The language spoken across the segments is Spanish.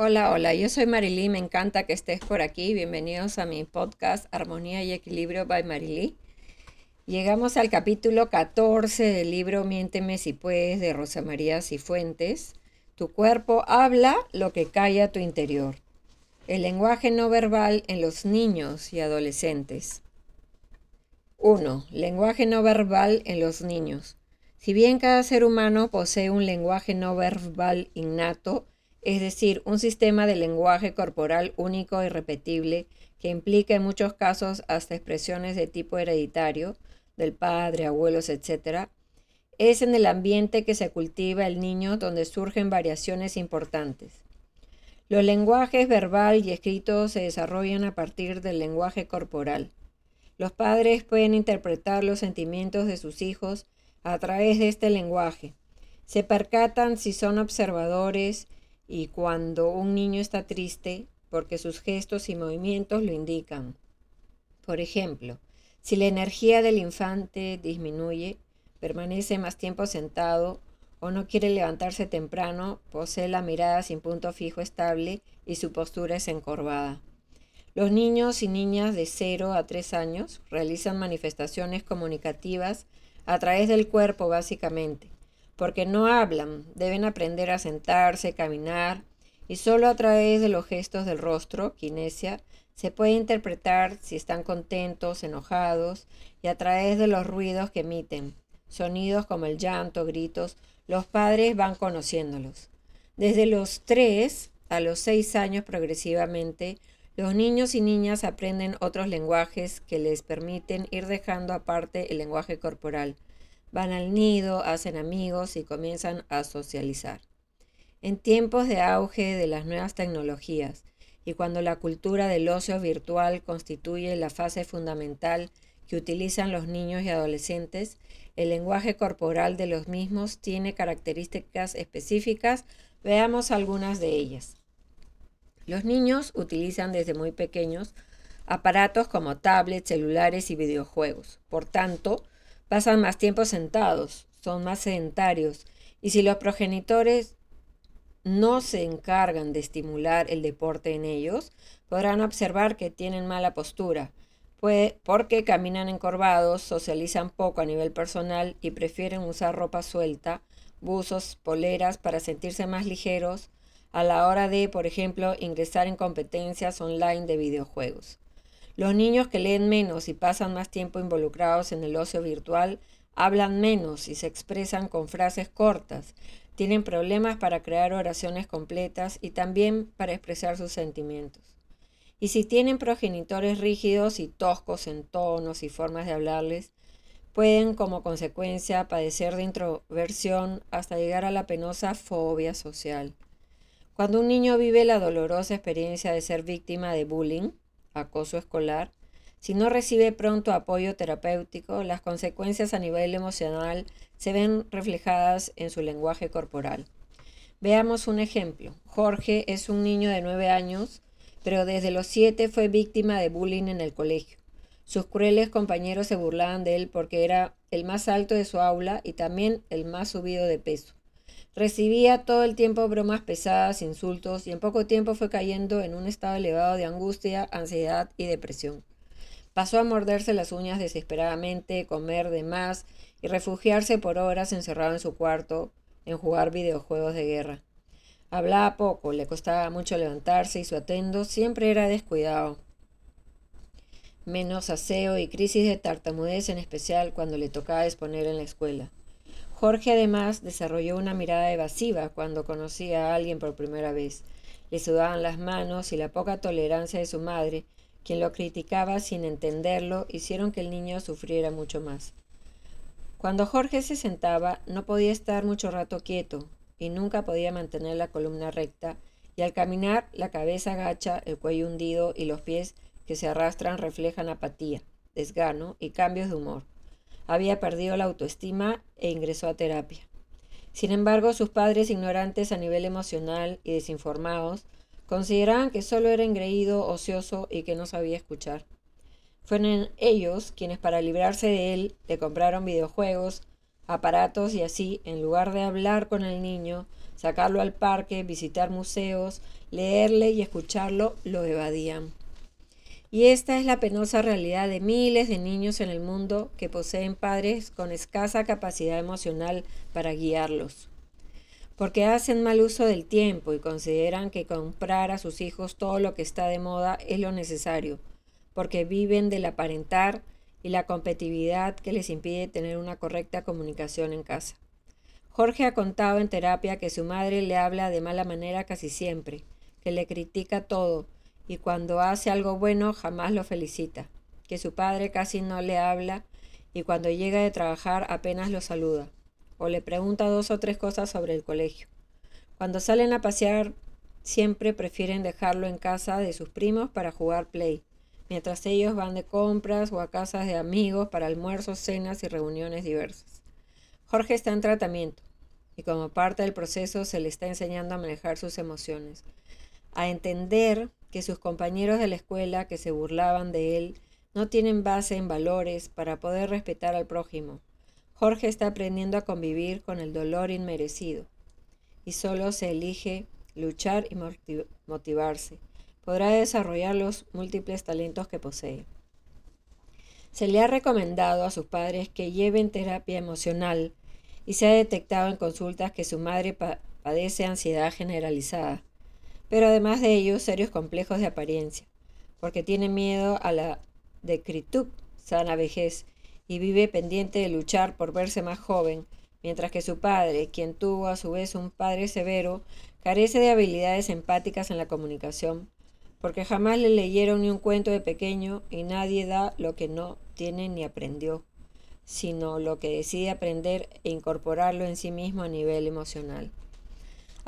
Hola, hola, yo soy Marilí, me encanta que estés por aquí. Bienvenidos a mi podcast Armonía y Equilibrio by Marilí. Llegamos al capítulo 14 del libro Miénteme si puedes de Rosa María Cifuentes. Tu cuerpo habla lo que calla tu interior. El lenguaje no verbal en los niños y adolescentes. 1. Lenguaje no verbal en los niños. Si bien cada ser humano posee un lenguaje no verbal innato, es decir, un sistema de lenguaje corporal único y repetible que implica en muchos casos hasta expresiones de tipo hereditario, del padre, abuelos, etc., es en el ambiente que se cultiva el niño donde surgen variaciones importantes. Los lenguajes verbal y escrito se desarrollan a partir del lenguaje corporal. Los padres pueden interpretar los sentimientos de sus hijos a través de este lenguaje. Se percatan si son observadores y cuando un niño está triste porque sus gestos y movimientos lo indican. Por ejemplo, si la energía del infante disminuye, permanece más tiempo sentado o no quiere levantarse temprano, posee la mirada sin punto fijo estable y su postura es encorvada. Los niños y niñas de 0 a 3 años realizan manifestaciones comunicativas a través del cuerpo básicamente porque no hablan, deben aprender a sentarse, caminar, y solo a través de los gestos del rostro, kinesia, se puede interpretar si están contentos, enojados, y a través de los ruidos que emiten, sonidos como el llanto, gritos, los padres van conociéndolos. Desde los tres a los seis años progresivamente, los niños y niñas aprenden otros lenguajes que les permiten ir dejando aparte el lenguaje corporal Van al nido, hacen amigos y comienzan a socializar. En tiempos de auge de las nuevas tecnologías y cuando la cultura del ocio virtual constituye la fase fundamental que utilizan los niños y adolescentes, el lenguaje corporal de los mismos tiene características específicas. Veamos algunas de ellas. Los niños utilizan desde muy pequeños aparatos como tablets, celulares y videojuegos. Por tanto, pasan más tiempo sentados, son más sedentarios, y si los progenitores no se encargan de estimular el deporte en ellos, podrán observar que tienen mala postura, pues, porque caminan encorvados, socializan poco a nivel personal y prefieren usar ropa suelta, buzos, poleras para sentirse más ligeros a la hora de, por ejemplo, ingresar en competencias online de videojuegos. Los niños que leen menos y pasan más tiempo involucrados en el ocio virtual hablan menos y se expresan con frases cortas, tienen problemas para crear oraciones completas y también para expresar sus sentimientos. Y si tienen progenitores rígidos y toscos en tonos y formas de hablarles, pueden como consecuencia padecer de introversión hasta llegar a la penosa fobia social. Cuando un niño vive la dolorosa experiencia de ser víctima de bullying, acoso escolar, si no recibe pronto apoyo terapéutico, las consecuencias a nivel emocional se ven reflejadas en su lenguaje corporal. Veamos un ejemplo. Jorge es un niño de nueve años, pero desde los siete fue víctima de bullying en el colegio. Sus crueles compañeros se burlaban de él porque era el más alto de su aula y también el más subido de peso. Recibía todo el tiempo bromas pesadas, insultos y en poco tiempo fue cayendo en un estado elevado de angustia, ansiedad y depresión. Pasó a morderse las uñas desesperadamente, comer de más y refugiarse por horas encerrado en su cuarto en jugar videojuegos de guerra. Hablaba poco, le costaba mucho levantarse y su atendo siempre era descuidado. Menos aseo y crisis de tartamudez en especial cuando le tocaba exponer en la escuela. Jorge además desarrolló una mirada evasiva cuando conocía a alguien por primera vez. Le sudaban las manos y la poca tolerancia de su madre, quien lo criticaba sin entenderlo, hicieron que el niño sufriera mucho más. Cuando Jorge se sentaba, no podía estar mucho rato quieto y nunca podía mantener la columna recta, y al caminar la cabeza agacha, el cuello hundido y los pies que se arrastran reflejan apatía, desgano y cambios de humor había perdido la autoestima e ingresó a terapia. Sin embargo, sus padres, ignorantes a nivel emocional y desinformados, consideraban que solo era engreído, ocioso y que no sabía escuchar. Fueron ellos quienes, para librarse de él, le compraron videojuegos, aparatos y así, en lugar de hablar con el niño, sacarlo al parque, visitar museos, leerle y escucharlo, lo evadían. Y esta es la penosa realidad de miles de niños en el mundo que poseen padres con escasa capacidad emocional para guiarlos. Porque hacen mal uso del tiempo y consideran que comprar a sus hijos todo lo que está de moda es lo necesario, porque viven del aparentar y la competitividad que les impide tener una correcta comunicación en casa. Jorge ha contado en terapia que su madre le habla de mala manera casi siempre, que le critica todo y cuando hace algo bueno jamás lo felicita, que su padre casi no le habla y cuando llega de trabajar apenas lo saluda, o le pregunta dos o tres cosas sobre el colegio. Cuando salen a pasear siempre prefieren dejarlo en casa de sus primos para jugar play, mientras ellos van de compras o a casas de amigos para almuerzos, cenas y reuniones diversas. Jorge está en tratamiento y como parte del proceso se le está enseñando a manejar sus emociones, a entender que sus compañeros de la escuela que se burlaban de él no tienen base en valores para poder respetar al prójimo. Jorge está aprendiendo a convivir con el dolor inmerecido y solo se elige luchar y motivarse. Podrá desarrollar los múltiples talentos que posee. Se le ha recomendado a sus padres que lleven terapia emocional y se ha detectado en consultas que su madre padece ansiedad generalizada, pero además de ello serios complejos de apariencia, porque tiene miedo a la decritud, sana vejez, y vive pendiente de luchar por verse más joven, mientras que su padre, quien tuvo a su vez un padre severo, carece de habilidades empáticas en la comunicación, porque jamás le leyeron ni un cuento de pequeño y nadie da lo que no tiene ni aprendió sino lo que decide aprender e incorporarlo en sí mismo a nivel emocional.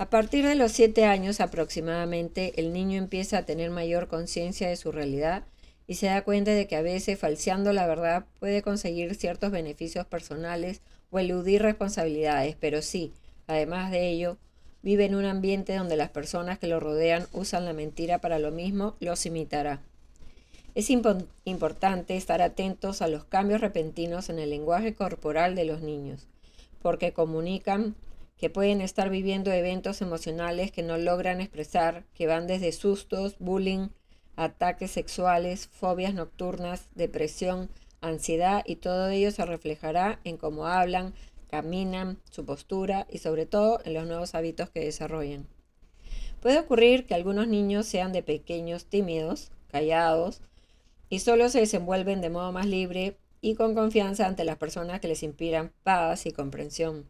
A partir de los siete años aproximadamente, el niño empieza a tener mayor conciencia de su realidad y se da cuenta de que a veces falseando la verdad puede conseguir ciertos beneficios personales o eludir responsabilidades, pero sí, además de ello, vive en un ambiente donde las personas que lo rodean usan la mentira para lo mismo, los imitará. Es importante estar atentos a los cambios repentinos en el lenguaje corporal de los niños, porque comunican que pueden estar viviendo eventos emocionales que no logran expresar, que van desde sustos, bullying, ataques sexuales, fobias nocturnas, depresión, ansiedad y todo ello se reflejará en cómo hablan, caminan, su postura y sobre todo en los nuevos hábitos que desarrollan. Puede ocurrir que algunos niños sean de pequeños tímidos, callados, y solo se desenvuelven de modo más libre y con confianza ante las personas que les inspiran paz y comprensión.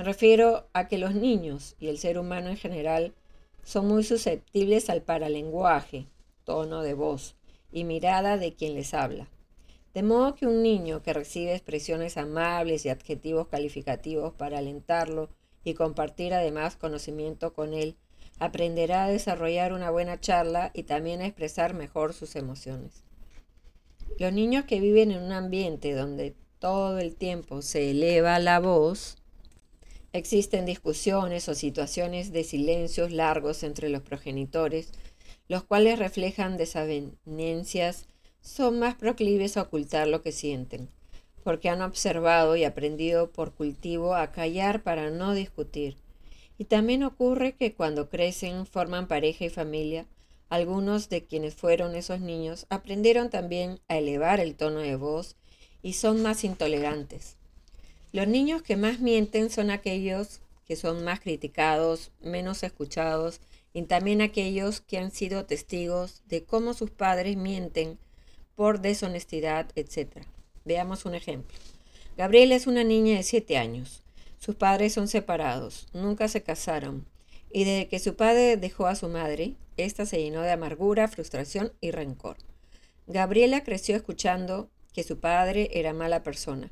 Me refiero a que los niños y el ser humano en general son muy susceptibles al paralenguaje, tono de voz y mirada de quien les habla. De modo que un niño que recibe expresiones amables y adjetivos calificativos para alentarlo y compartir además conocimiento con él, aprenderá a desarrollar una buena charla y también a expresar mejor sus emociones. Los niños que viven en un ambiente donde todo el tiempo se eleva la voz, existen discusiones o situaciones de silencios largos entre los progenitores, los cuales reflejan desavenencias, son más proclives a ocultar lo que sienten, porque han observado y aprendido por cultivo a callar para no discutir. Y también ocurre que cuando crecen, forman pareja y familia, algunos de quienes fueron esos niños aprendieron también a elevar el tono de voz y son más intolerantes. Los niños que más mienten son aquellos que son más criticados, menos escuchados y también aquellos que han sido testigos de cómo sus padres mienten por deshonestidad, etc. Veamos un ejemplo. Gabriela es una niña de 7 años. Sus padres son separados, nunca se casaron, y desde que su padre dejó a su madre, ésta se llenó de amargura, frustración y rencor. Gabriela creció escuchando que su padre era mala persona,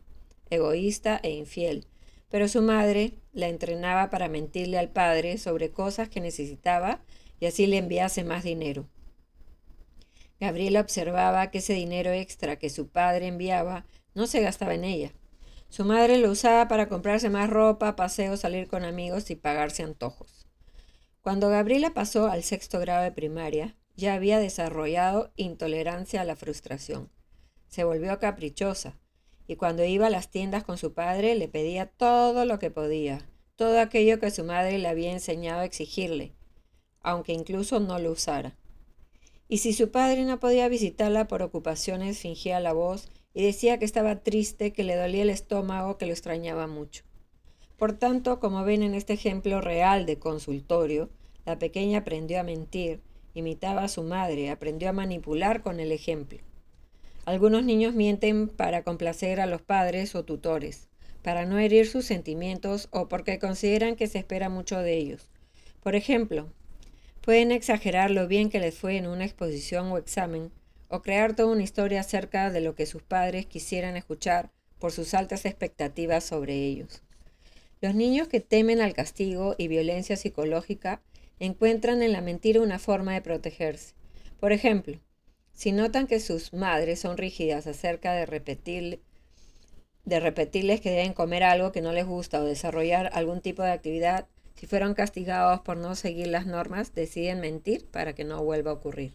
egoísta e infiel, pero su madre la entrenaba para mentirle al padre sobre cosas que necesitaba y así le enviase más dinero. Gabriela observaba que ese dinero extra que su padre enviaba no se gastaba en ella. Su madre lo usaba para comprarse más ropa, paseos, salir con amigos y pagarse antojos. Cuando Gabriela pasó al sexto grado de primaria, ya había desarrollado intolerancia a la frustración. Se volvió caprichosa y cuando iba a las tiendas con su padre le pedía todo lo que podía, todo aquello que su madre le había enseñado a exigirle, aunque incluso no lo usara. Y si su padre no podía visitarla por ocupaciones, fingía la voz y decía que estaba triste, que le dolía el estómago, que lo extrañaba mucho. Por tanto, como ven en este ejemplo real de consultorio, la pequeña aprendió a mentir, imitaba a su madre, aprendió a manipular con el ejemplo. Algunos niños mienten para complacer a los padres o tutores, para no herir sus sentimientos o porque consideran que se espera mucho de ellos. Por ejemplo, pueden exagerar lo bien que les fue en una exposición o examen, o crear toda una historia acerca de lo que sus padres quisieran escuchar por sus altas expectativas sobre ellos. Los niños que temen al castigo y violencia psicológica encuentran en la mentira una forma de protegerse. Por ejemplo, si notan que sus madres son rígidas acerca de, de repetirles que deben comer algo que no les gusta o desarrollar algún tipo de actividad, si fueron castigados por no seguir las normas, deciden mentir para que no vuelva a ocurrir.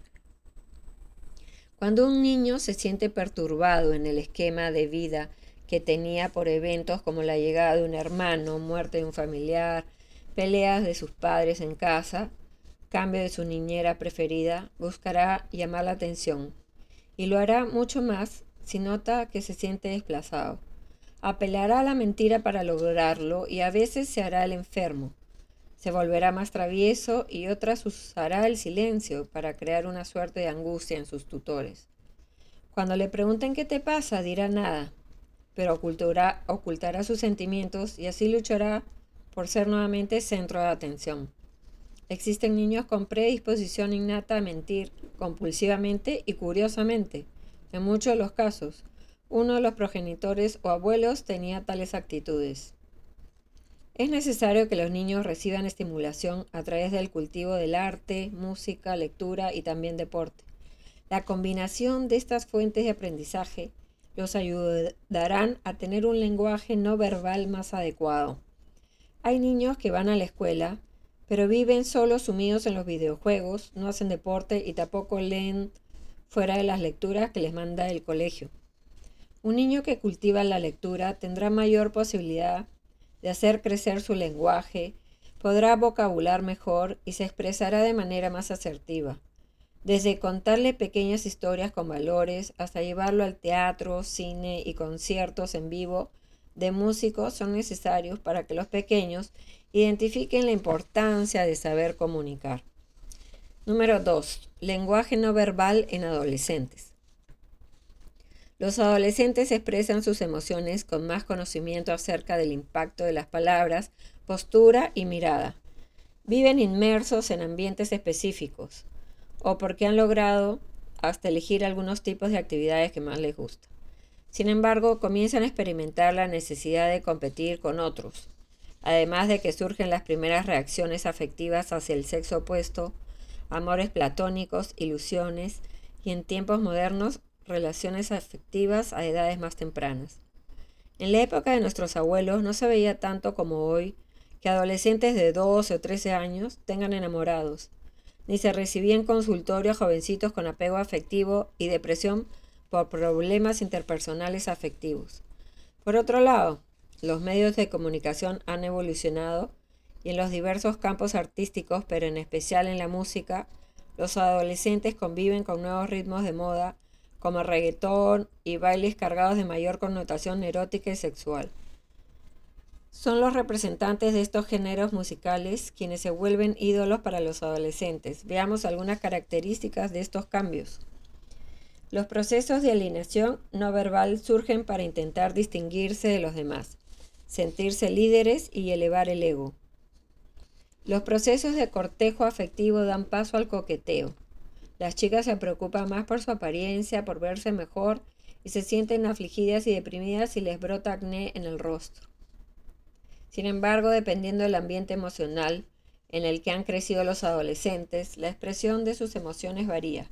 Cuando un niño se siente perturbado en el esquema de vida que tenía por eventos como la llegada de un hermano, muerte de un familiar, peleas de sus padres en casa, cambio de su niñera preferida, buscará llamar la atención y lo hará mucho más si nota que se siente desplazado. Apelará a la mentira para lograrlo y a veces se hará el enfermo. Se volverá más travieso y otras usará el silencio para crear una suerte de angustia en sus tutores. Cuando le pregunten qué te pasa, dirá nada, pero ocultará, ocultará sus sentimientos y así luchará por ser nuevamente centro de atención. Existen niños con predisposición innata a mentir compulsivamente y curiosamente. En muchos de los casos, uno de los progenitores o abuelos tenía tales actitudes. Es necesario que los niños reciban estimulación a través del cultivo del arte, música, lectura y también deporte. La combinación de estas fuentes de aprendizaje los ayudarán a tener un lenguaje no verbal más adecuado. Hay niños que van a la escuela, pero viven solo sumidos en los videojuegos, no hacen deporte y tampoco leen fuera de las lecturas que les manda el colegio. Un niño que cultiva la lectura tendrá mayor posibilidad de hacer crecer su lenguaje, podrá vocabular mejor y se expresará de manera más asertiva desde contarle pequeñas historias con valores hasta llevarlo al teatro, cine y conciertos en vivo de músicos son necesarios para que los pequeños identifiquen la importancia de saber comunicar. Número 2. Lenguaje no verbal en adolescentes. Los adolescentes expresan sus emociones con más conocimiento acerca del impacto de las palabras, postura y mirada. Viven inmersos en ambientes específicos o porque han logrado hasta elegir algunos tipos de actividades que más les gustan. Sin embargo, comienzan a experimentar la necesidad de competir con otros, además de que surgen las primeras reacciones afectivas hacia el sexo opuesto, amores platónicos, ilusiones y en tiempos modernos relaciones afectivas a edades más tempranas. En la época de nuestros abuelos no se veía tanto como hoy que adolescentes de 12 o 13 años tengan enamorados, ni se recibía en consultorio a jovencitos con apego afectivo y depresión por problemas interpersonales afectivos. Por otro lado, los medios de comunicación han evolucionado y en los diversos campos artísticos, pero en especial en la música, los adolescentes conviven con nuevos ritmos de moda como reggaetón y bailes cargados de mayor connotación erótica y sexual. Son los representantes de estos géneros musicales quienes se vuelven ídolos para los adolescentes. Veamos algunas características de estos cambios. Los procesos de alineación no verbal surgen para intentar distinguirse de los demás, sentirse líderes y elevar el ego. Los procesos de cortejo afectivo dan paso al coqueteo. Las chicas se preocupan más por su apariencia, por verse mejor y se sienten afligidas y deprimidas si les brota acné en el rostro. Sin embargo, dependiendo del ambiente emocional en el que han crecido los adolescentes, la expresión de sus emociones varía.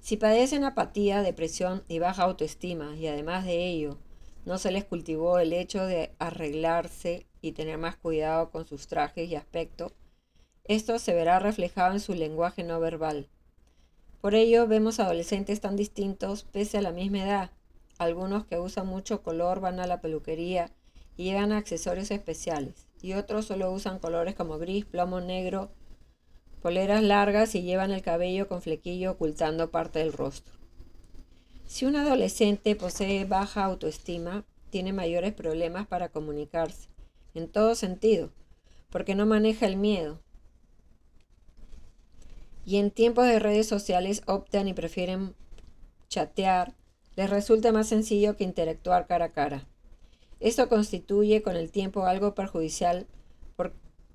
Si padecen apatía, depresión y baja autoestima, y además de ello, no se les cultivó el hecho de arreglarse y tener más cuidado con sus trajes y aspecto, esto se verá reflejado en su lenguaje no verbal. Por ello vemos adolescentes tan distintos pese a la misma edad. algunos que usan mucho color van a la peluquería y llevan accesorios especiales, y otros solo usan colores como gris, plomo negro, poleras largas y llevan el cabello con flequillo ocultando parte del rostro. Si un adolescente posee baja autoestima, tiene mayores problemas para comunicarse, en todo sentido, porque no maneja el miedo. Y en tiempos de redes sociales optan y prefieren chatear, les resulta más sencillo que interactuar cara a cara. Esto constituye con el tiempo algo perjudicial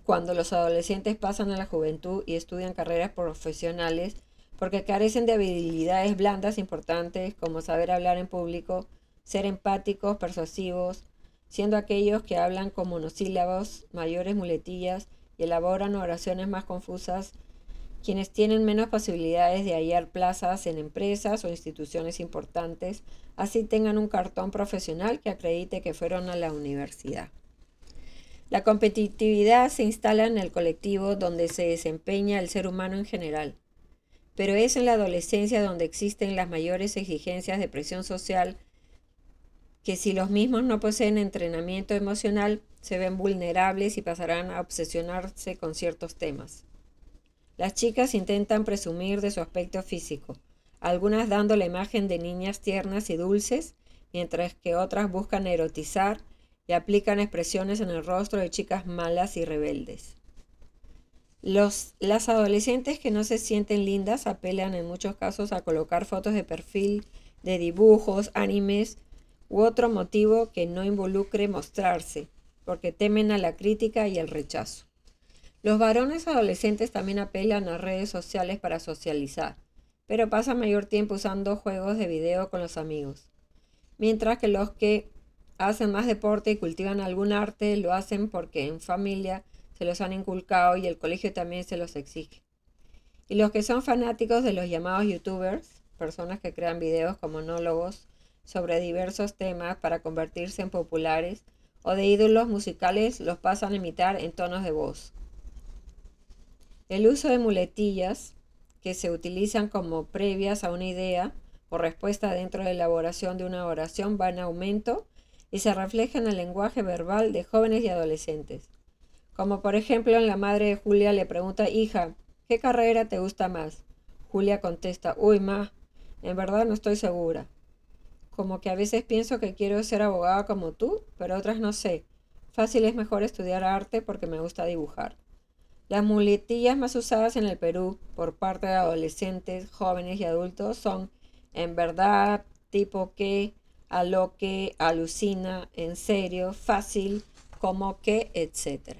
cuando los adolescentes pasan a la juventud y estudian carreras profesionales porque carecen de habilidades blandas importantes como saber hablar en público, ser empáticos, persuasivos, siendo aquellos que hablan con monosílabos, mayores muletillas y elaboran oraciones más confusas, quienes tienen menos posibilidades de hallar plazas en empresas o instituciones importantes, así tengan un cartón profesional que acredite que fueron a la universidad. La competitividad se instala en el colectivo donde se desempeña el ser humano en general, pero es en la adolescencia donde existen las mayores exigencias de presión social que si los mismos no poseen entrenamiento emocional, se ven vulnerables y pasarán a obsesionarse con ciertos temas. Las chicas intentan presumir de su aspecto físico, algunas dando la imagen de niñas tiernas y dulces, mientras que otras buscan erotizar y aplican expresiones en el rostro de chicas malas y rebeldes. Los, las adolescentes que no se sienten lindas apelan en muchos casos a colocar fotos de perfil de dibujos, animes u otro motivo que no involucre mostrarse, porque temen a la crítica y el rechazo. Los varones adolescentes también apelan a redes sociales para socializar, pero pasan mayor tiempo usando juegos de video con los amigos, mientras que los que hacen más deporte y cultivan algún arte lo hacen porque en familia se los han inculcado y el colegio también se los exige. Y los que son fanáticos de los llamados youtubers, personas que crean videos como monólogos sobre diversos temas para convertirse en populares o de ídolos musicales los pasan a imitar en tonos de voz. El uso de muletillas que se utilizan como previas a una idea o respuesta dentro de la elaboración de una oración va en aumento y se refleja en el lenguaje verbal de jóvenes y adolescentes. Como por ejemplo en la madre de Julia le pregunta, hija, ¿qué carrera te gusta más? Julia contesta, uy, ma, en verdad no estoy segura como que a veces pienso que quiero ser abogada como tú, pero otras no sé. Fácil es mejor estudiar arte porque me gusta dibujar. Las muletillas más usadas en el Perú por parte de adolescentes, jóvenes y adultos son en verdad, tipo que, a lo que, alucina, en serio, fácil, como que, etc.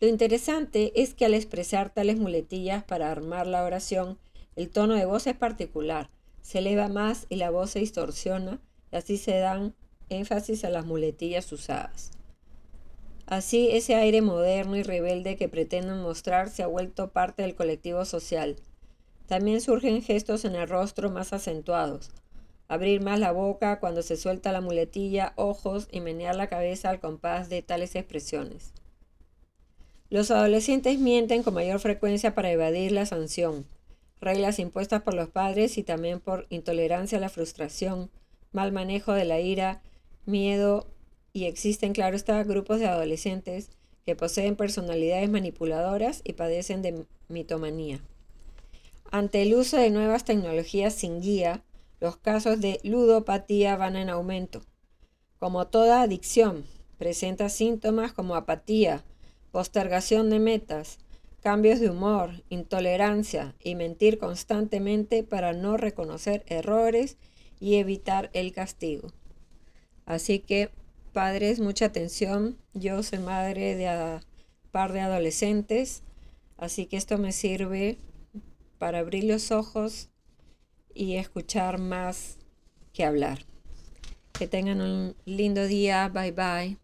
Lo interesante es que al expresar tales muletillas para armar la oración, el tono de voz es particular se eleva más y la voz se distorsiona y así se dan énfasis a las muletillas usadas. Así ese aire moderno y rebelde que pretenden mostrar se ha vuelto parte del colectivo social. También surgen gestos en el rostro más acentuados. Abrir más la boca cuando se suelta la muletilla, ojos y menear la cabeza al compás de tales expresiones. Los adolescentes mienten con mayor frecuencia para evadir la sanción reglas impuestas por los padres y también por intolerancia a la frustración, mal manejo de la ira, miedo y existen, claro está, grupos de adolescentes que poseen personalidades manipuladoras y padecen de mitomanía. Ante el uso de nuevas tecnologías sin guía, los casos de ludopatía van en aumento. Como toda adicción, presenta síntomas como apatía, postergación de metas, cambios de humor, intolerancia y mentir constantemente para no reconocer errores y evitar el castigo. Así que, padres, mucha atención. Yo soy madre de un par de adolescentes, así que esto me sirve para abrir los ojos y escuchar más que hablar. Que tengan un lindo día. Bye bye.